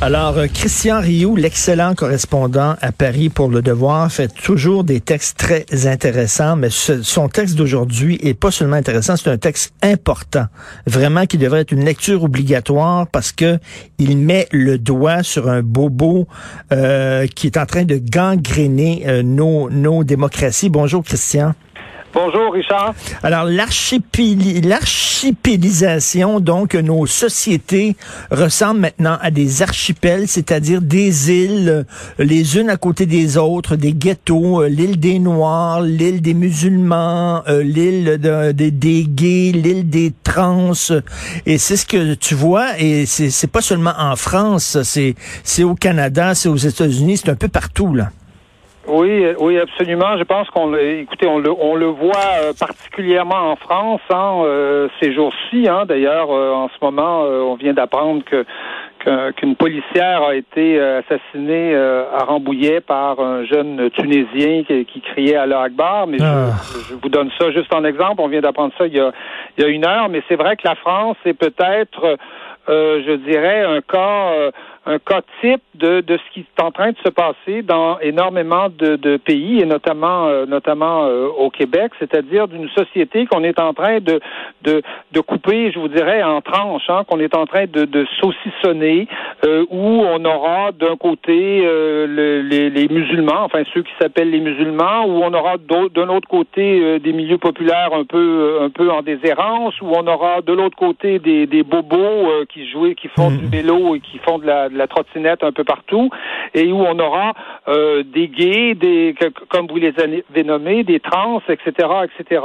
Alors, euh, Christian Rioux, l'excellent correspondant à Paris pour Le Devoir, fait toujours des textes très intéressants, mais son texte d'aujourd'hui est pas seulement intéressant, c'est un texte important, vraiment qui devrait être une lecture obligatoire parce que il met le doigt sur un bobo euh, qui est en train de gangréner euh, nos, nos démocraties. Bonjour, Christian. Bonjour, Richard. Alors, l'archipélisation, donc, nos sociétés ressemblent maintenant à des archipels, c'est-à-dire des îles, les unes à côté des autres, des ghettos, euh, l'île des Noirs, l'île des musulmans, euh, l'île des gays, l'île des trans. Et c'est ce que tu vois, et c'est pas seulement en France, c'est au Canada, c'est aux États-Unis, c'est un peu partout, là. Oui, oui, absolument. Je pense qu'on, écoutez, on le, on le voit euh, particulièrement en France hein, euh, ces jours-ci. Hein. D'ailleurs, euh, en ce moment, on vient d'apprendre que qu'une policière a été assassinée à Rambouillet par un jeune Tunisien qui, criait à Akbar. Mais ah. je, vous donne ça juste en exemple. On vient d'apprendre ça il y a, il y a une heure. Mais c'est vrai que la France est peut-être, je dirais, un cas un cas type de, de ce qui est en train de se passer dans énormément de, de pays et notamment euh, notamment euh, au Québec, c'est-à-dire d'une société qu'on est en train de, de, de couper, je vous dirais, en tranches, hein, qu'on est en train de, de saucissonner, euh, où on aura d'un côté les, les, musulmans, enfin ceux qui s'appellent les musulmans, où on aura d'un autre côté des milieux populaires un peu un peu en déshérence, où on aura de l'autre côté des, des bobos qui jouent, qui font du hmm. vélo et qui font de la la trottinette un peu partout, et où on aura euh, des gays, des comme vous les avez nommés, des trans, etc., etc.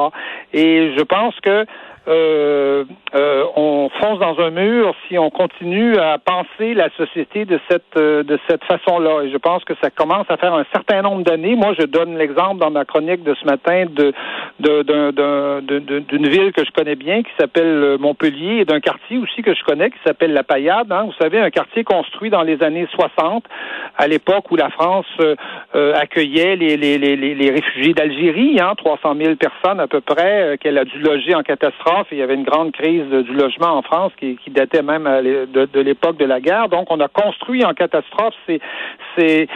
Et je pense que euh, euh, on fonce dans un mur si on continue à penser la société de cette euh, de cette façon-là. Et je pense que ça commence à faire un certain nombre d'années. Moi, je donne l'exemple dans ma chronique de ce matin de d'une ville que je connais bien qui s'appelle Montpellier et d'un quartier aussi que je connais qui s'appelle La Paillade. Hein. Vous savez, un quartier construit dans les années 60, à l'époque où la France accueillait les, les, les, les réfugiés d'Algérie, hein, 300 000 personnes à peu près, qu'elle a dû loger en catastrophe il y avait une grande crise du logement en France qui, datait même de, l'époque de la guerre. Donc, on a construit en catastrophe ces, ces,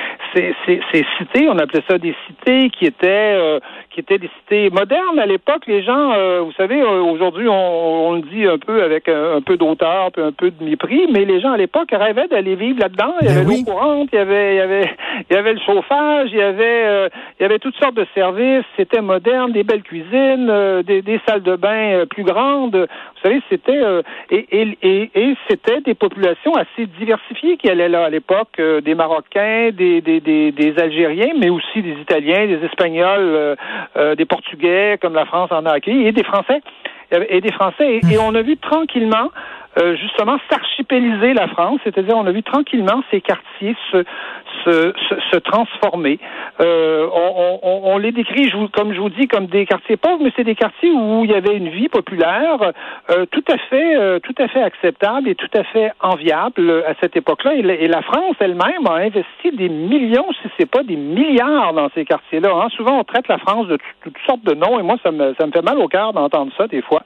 cités. On appelait ça des cités qui étaient euh, qui étaient des cités modernes à l'époque. Les gens, euh, vous savez, euh, aujourd'hui, on, le dit un peu avec un, peu d'auteur, un peu de mépris, mais les gens à l'époque rêvaient d'aller vivre là-dedans. Il y ben avait l'eau courante, il y avait, il y avait, il y avait le chauffage, il y avait, il y avait toutes sortes de services. C'était moderne, des belles cuisines, des, des salles de bain plus grande. Vous savez, c'était euh, et, c'était des populations assez diversifiées qui allaient là à l'époque, euh, des Marocains, des, Algériens, mais aussi des Italiens, des Espagnols, euh, des Portugais, comme la France en a accueilli, et des Français. Et des Français. Et, on a vu tranquillement justement s'archipéliser la France, c'est-à-dire on a vu tranquillement ces quartiers se, se, se, transformer. Euh, on, on, on, les décrit, je comme je vous dis, comme des quartiers pauvres, mais c'est des quartiers où il y avait une vie populaire euh, tout à fait, euh, tout à fait acceptable et tout à fait enviable à cette époque-là. Et, la France elle-même a investi des millions, si c'est pas des milliards, dans ces quartiers-là. Hein. Souvent, on traite la France de toutes sortes de noms, et moi, ça me, ça me fait mal au cœur d'entendre ça des fois.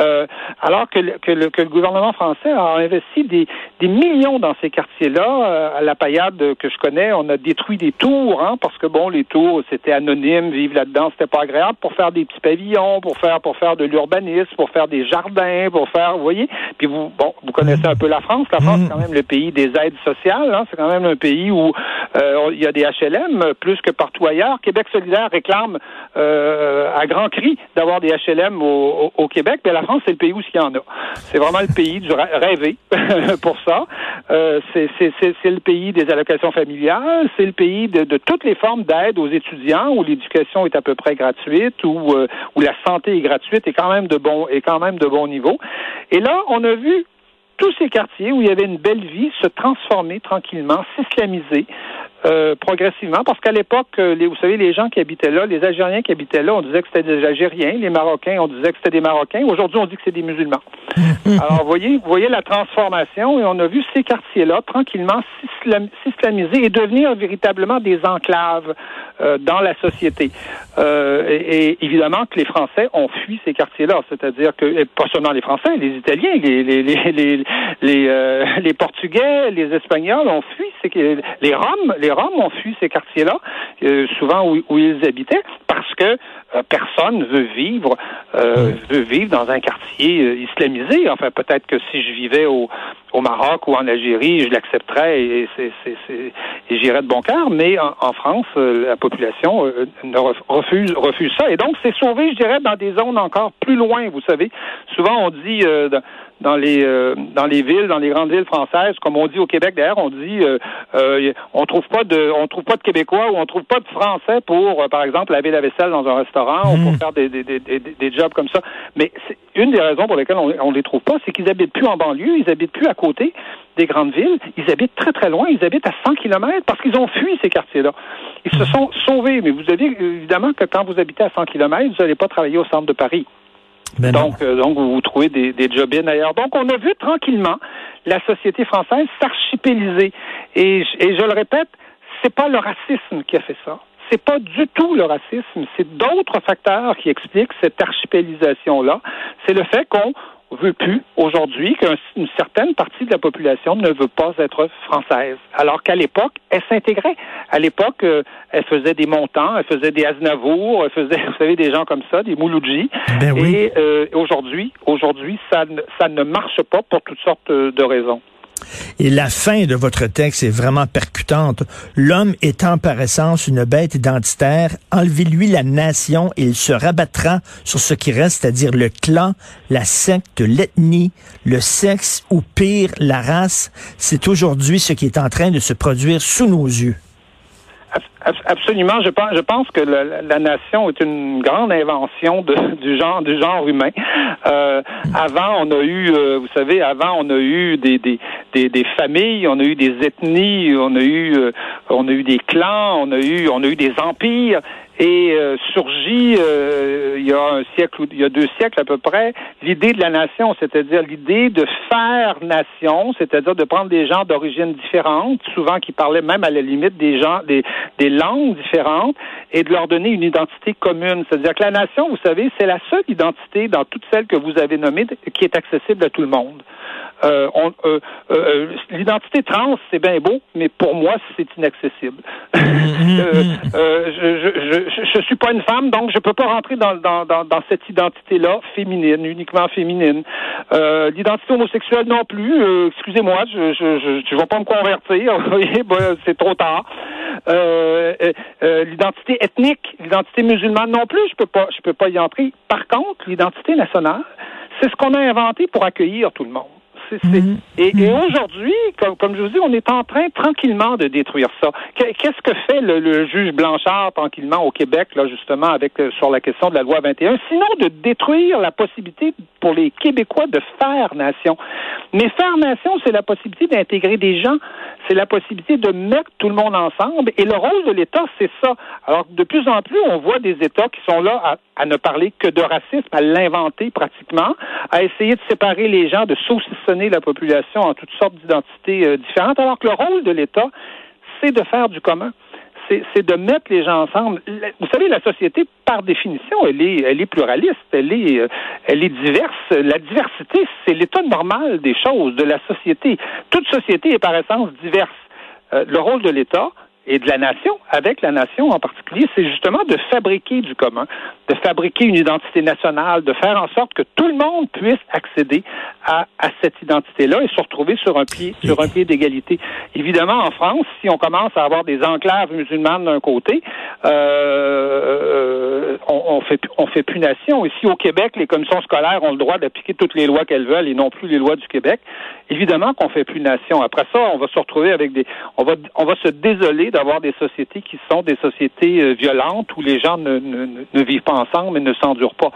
Euh, alors que, que, le, que le gouvernement français a investi des, des millions dans ces quartiers-là, à la paillade que je connais, on a détruit des tours, hein, parce que bon, les tours, c'était anonyme, vivre là-dedans, c'était pas agréable pour faire des petits pavillons, pour faire pour faire de l'urbanisme, pour faire des jardins, pour faire, vous voyez. Puis vous, bon, vous connaissez un peu la France. La France, c'est quand même le pays des aides sociales. Hein, c'est quand même un pays où euh, il y a des HLM plus que partout ailleurs. Québec solidaire réclame euh, à grands cris d'avoir des HLM au, au, Québec, mais la France, c'est le pays où il y en a. C'est vraiment le pays du rêvé pour ça. Euh, c'est le pays des allocations familiales c'est le pays de, toutes les formes d'aide aux étudiants où l'éducation est à peu près gratuite, où, euh, où la santé est gratuite et quand même de bon et quand même de bon niveau. Et là, on a vu tous ces quartiers où il y avait une belle vie se transformer tranquillement, s'islamiser, euh, progressivement, parce qu'à l'époque, vous savez, les gens qui habitaient là, les Algériens qui habitaient là, on disait que c'était des Algériens, les Marocains, on disait que c'était des Marocains. Aujourd'hui, on dit que c'est des musulmans. Alors, vous voyez, vous voyez la transformation, et on a vu ces quartiers-là tranquillement s'islamiser et devenir véritablement des enclaves euh, dans la société. Euh, et, évidemment que les Français ont fui ces quartiers-là, c'est-à-dire que pas seulement les Français, les Italiens, les les les les les, euh, les Portugais, les Espagnols ont fui ces les Roms, les Roms ont fui ces quartiers-là, euh, souvent où, ils habitaient, parce que personne veut vivre euh, veut vivre dans un quartier euh, islamisé. Enfin, peut-être que si je vivais au, au Maroc ou en Algérie, je l'accepterais et, et j'irais de bon cœur. Mais en, France, la population ne refuse refuse ça. Et donc, c'est sauvé, je dirais, dans des zones encore plus loin. Vous savez, souvent on dit dans les euh, dans les villes, dans les grandes villes françaises, comme on dit au Québec d'ailleurs, on dit euh, euh, on trouve pas de on trouve pas de Québécois ou on trouve pas de Français pour euh, par exemple laver la vaisselle dans un restaurant ou pour hmm. faire des, des, des, des, jobs comme ça. Mais c'est une des raisons pour lesquelles on, on les trouve pas, c'est qu'ils habitent plus en banlieue, ils habitent plus à côté des grandes villes, ils habitent très très loin, ils habitent à 100 km parce qu'ils ont fui ces quartiers-là. Ils se hmm. sont sauvés, mais vous avez évidemment que quand vous habitez à 100 km, vous n'allez pas travailler au centre de Paris. Ben donc, euh, donc, vous, vous trouvez des, des job ailleurs. Donc, on a vu tranquillement la société française s'archipéliser. Et, et je le répète, c'est pas le racisme qui a fait ça. C'est pas du tout le racisme. C'est d'autres facteurs qui expliquent cette archipélisation-là. C'est le fait qu'on veut plus aujourd'hui qu'une certaine partie de la population ne veut pas être française. Alors qu'à l'époque, elle s'intégrait. À l'époque, euh, elle faisait des montants, elle faisait des Aznavour, elle faisait, vous savez, des gens comme ça, des Mouloudji. Ben Et euh, aujourd'hui, aujourd'hui, ça, ça ne marche pas pour toutes sortes de raisons. Et la fin de votre texte est vraiment percutante. L'homme étant par essence une bête identitaire, enlevez-lui la nation et il se rabattra sur ce qui reste, c'est-à-dire le clan, la secte, l'ethnie, le sexe ou pire, la race. C'est aujourd'hui ce qui est en train de se produire sous nos yeux. Absolument. Je pense, je pense que la, nation est une grande invention de, du genre du genre humain. Euh, avant, on a eu, euh, vous savez, avant, on a eu des, des, des, familles, on a eu des ethnies, on a eu, euh, on a eu des clans, on a eu, on a eu des empires et euh, surgit euh, il y a un siècle il y a deux siècles à peu près l'idée de la nation, c'est-à-dire l'idée de faire nation, c'est-à-dire de prendre des gens d'origine différentes, souvent qui parlaient même à la limite des gens des, des langues différentes, et de leur donner une identité commune. C'est-à-dire que la nation, vous savez, c'est la seule identité dans toutes celles que vous avez nommées qui est accessible à tout le monde. Euh, euh, euh, l'identité trans, c'est bien beau, mais pour moi, c'est inaccessible. je, je, je, suis pas une femme, donc je peux pas rentrer dans, dans, dans, dans cette identité-là féminine, uniquement féminine. L'identité homosexuelle non plus. Excusez-moi, je, je, je, vais pas me convertir. Ben, c'est trop tard. L'identité ethnique, l'identité musulmane non plus, je peux pas, je peux pas y entrer. Par contre, l'identité nationale, c'est ce qu'on a inventé pour accueillir tout le monde. Mhm. Et, mhm. aujourd'hui, comme, comme je vous dis, on est en train tranquillement de détruire ça. Qu'est-ce que fait le, juge Blanchard tranquillement au Québec, là, justement, avec euh, sur la question de la loi 21, sinon de détruire la possibilité pour les Québécois de faire nation. Mais faire nation, c'est la possibilité d'intégrer des gens, c'est la possibilité de mettre tout le monde ensemble. Et le rôle de l'État, c'est ça. Alors, de plus en plus, on voit des États qui sont là à, ne parler que de racisme, à l'inventer pratiquement, à essayer de séparer les gens, de saucissonner la population en toutes sortes d'identités euh, différentes, alors que le rôle de l'État, c'est de faire du commun. C'est de mettre les gens ensemble. Vous savez, la société, par définition, elle est, elle est pluraliste, elle est, euh, elle est diverse. La diversité, c'est l'état normal des choses, de la société. Toute société est par essence diverse. Euh, le rôle de l'État, et de la nation, avec la nation en particulier, c'est justement de fabriquer du commun, de fabriquer une identité nationale, de faire en sorte que tout le monde puisse accéder à, cette identité-là et se retrouver sur un pied, sur un pied d'égalité. Évidemment, en France, si on commence à avoir des enclaves musulmanes d'un côté, euh, on, on fait on fait plus nation. Ici au Québec, les commissions scolaires ont le droit d'appliquer toutes les lois qu'elles veulent et non plus les lois du Québec. Évidemment qu'on fait plus nation. Après ça, on va se retrouver avec des, on va on va se désoler d'avoir des sociétés qui sont des sociétés euh, violentes où les gens ne, ne, vivent pas ensemble et ne s'endurent pas.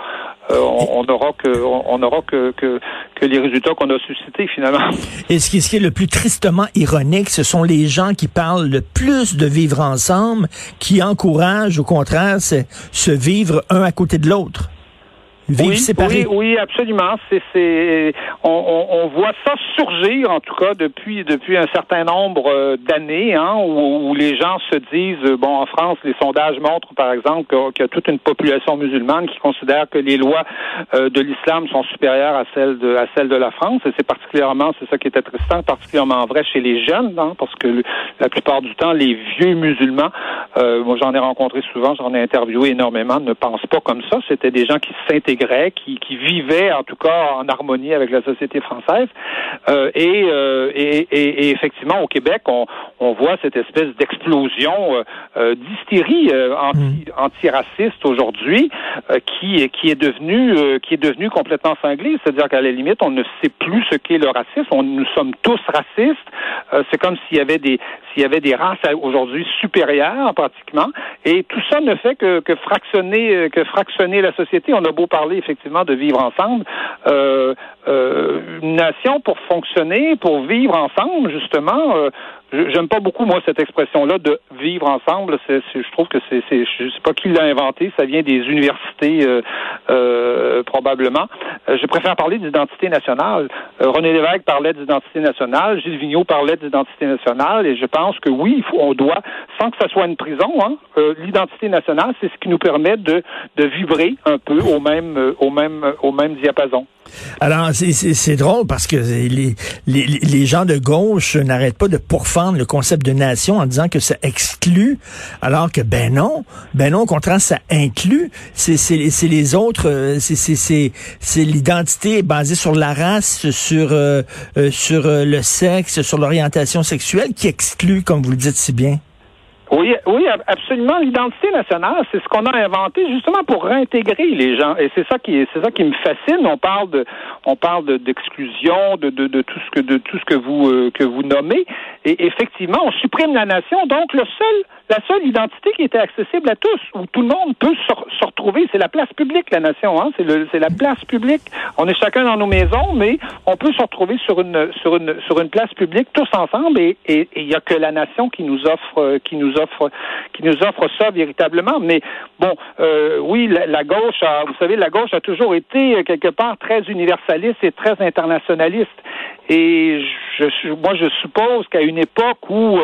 Euh, on n'aura que on aura que, que, que les résultats qu'on a suscités finalement. Et ce qui, ce qui est le plus tristement ironique, ce sont les gens qui parlent le plus de vivre ensemble, qui encouragent au contraire se vivre un à côté de l'autre oui, Oui, absolument. C'est, c'est, on, on, voit ça surgir, en tout cas, depuis, depuis un certain nombre euh, d'années, hein, où, où, les gens se disent, euh, bon, en France, les sondages montrent, par exemple, qu'il y a toute une population musulmane qui considère que les lois euh, de l'islam sont supérieures à celles de, à celles de la France. Et c'est particulièrement, c'est ça qui est intéressant, particulièrement vrai chez les jeunes, hein, parce que la plupart du temps, les vieux musulmans, moi j'en ai rencontré souvent, j'en ai interviewé énormément, ne pensent pas comme ça. C'était des gens qui s'intègrent qui, qui vivaient en tout cas en harmonie avec la société française. Euh, euh, et, et, et, effectivement, au Québec, on, on voit cette espèce d'explosion euh, euh d'hystérie anti, mm. antiraciste aujourd'hui qui, qui est devenue qui est devenue complètement cinglée. C'est-à-dire qu'à la limite, on ne sait plus ce qu'est le racisme. On, nous sommes tous racistes. C'est comme s'il y avait des s'il y avait des races aujourd'hui supérieures pratiquement. Et tout ça ne fait que, que fractionner que fractionner la société. On a beau parler effectivement de vivre ensemble. Euh, euh, une nation pour fonctionner, pour vivre ensemble, justement, euh, J'aime pas beaucoup moi cette expression-là de vivre ensemble. Je trouve que c'est, je sais pas qui l'a inventé. Ça vient des universités euh, euh probablement. Euh, je préfère parler d'identité nationale. Euh, René Lévesque parlait d'identité nationale. Gilles Vigneault parlait d'identité nationale. Et je pense que oui, on doit, sans que ça soit une prison, hein, l'identité nationale, c'est ce qui nous permet de, de vibrer un peu au même, au même, au même diapason. Alors, c'est drôle parce que les, les, les gens de gauche n'arrêtent pas de pourfendre le concept de nation en disant que ça exclut, alors que ben non, ben non, au contraire, ça inclut. C'est les autres, euh, c'est l'identité basée sur la race, sur, euh, euh, sur le sexe, sur l'orientation sexuelle qui exclut, comme vous le dites si bien. Oui, oui, absolument. L'identité nationale, c'est ce qu'on a inventé justement pour réintégrer les gens. Et c'est ça qui, c'est ça qui me fascine. On parle de, on parle d'exclusion, de, de, de, tout ce que, de tout ce que vous, euh, que vous nommez. Et effectivement, on supprime la nation. Donc, le seul, la seule identité qui était accessible à tous, où tout le monde peut se, retrouver, c'est la place publique, la nation. Hein? C'est, le, c'est la place publique. On est chacun dans nos maisons, mais on peut se retrouver sur une, sur une, sur une place publique tous ensemble. Et il y a que la nation qui nous offre, euh, qui nous offre, qui nous offre ça véritablement. Mais bon, euh, oui, la, gauche, a, vous savez, la gauche a toujours été euh, quelque part très universaliste et très internationaliste. Et je, moi, je suppose qu'à une époque où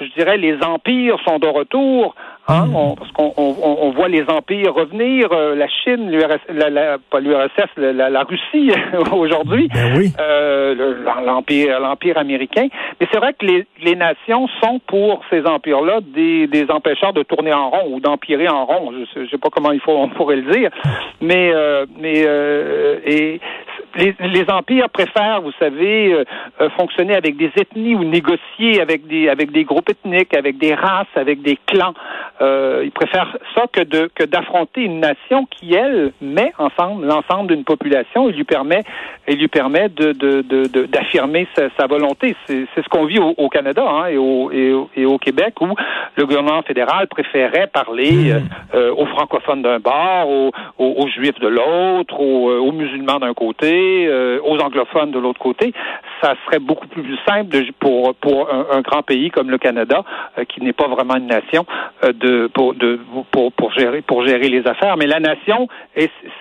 je dirais, les empires sont de retour, hein, hmm. parce qu'on on, voit les empires revenir, euh, la Chine, l'URSS, la, pas l'URSS, la, la, Russie aujourd'hui, ben euh, l'empire, l'empire américain. Mais c'est vrai que les, les nations sont pour ces empires-là des, des empêcheurs de tourner en rond ou d'empirer en rond. Je ne sais, pas comment il faut on pourrait le dire, mais euh, mais et les, les, empires préfèrent, vous savez, euh, fonctionner avec des ethnies ou négocier avec des avec des groupes ethniques, avec des races, avec des clans. Euh, ils préfèrent ça que de que d'affronter une nation qui elle met ensemble l'ensemble d'une population et lui permet et lui permet de d'affirmer de, de, sa, sa, volonté. C'est ce qu'on vit au, au Canada hein, et, au, et, au, et, au, Québec où le gouvernement fédéral préférait parler hmm. euh, aux francophones d'un bord, aux, aux, juifs de l'autre, aux, aux musulmans d'un côté euh, aux anglophones de l'autre côté, ça serait beaucoup plus simple pour un, grand pays comme le Canada, euh, qui n'est pas vraiment une nation, euh, de pour gérer les affaires. Mais la nation,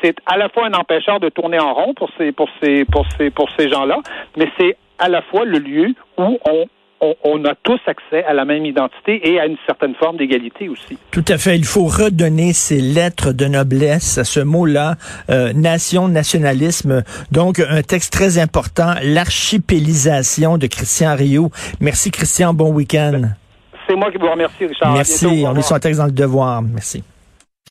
c'est à la fois un empêcheur de tourner en rond pour ces gens-là, mais c'est à la fois le lieu où on on, a tous accès à la même identité et à une certaine forme d'égalité aussi. Tout à fait. Il faut redonner ces lettres de noblesse à ce mot-là, euh, nation, nationalisme. Donc, un texte très important, l'archipélisation de Christian Rio. Merci, Christian. Bon week-end. C'est moi qui vous remercie, Richard. Merci. on sur un texte dans le devoir. Merci.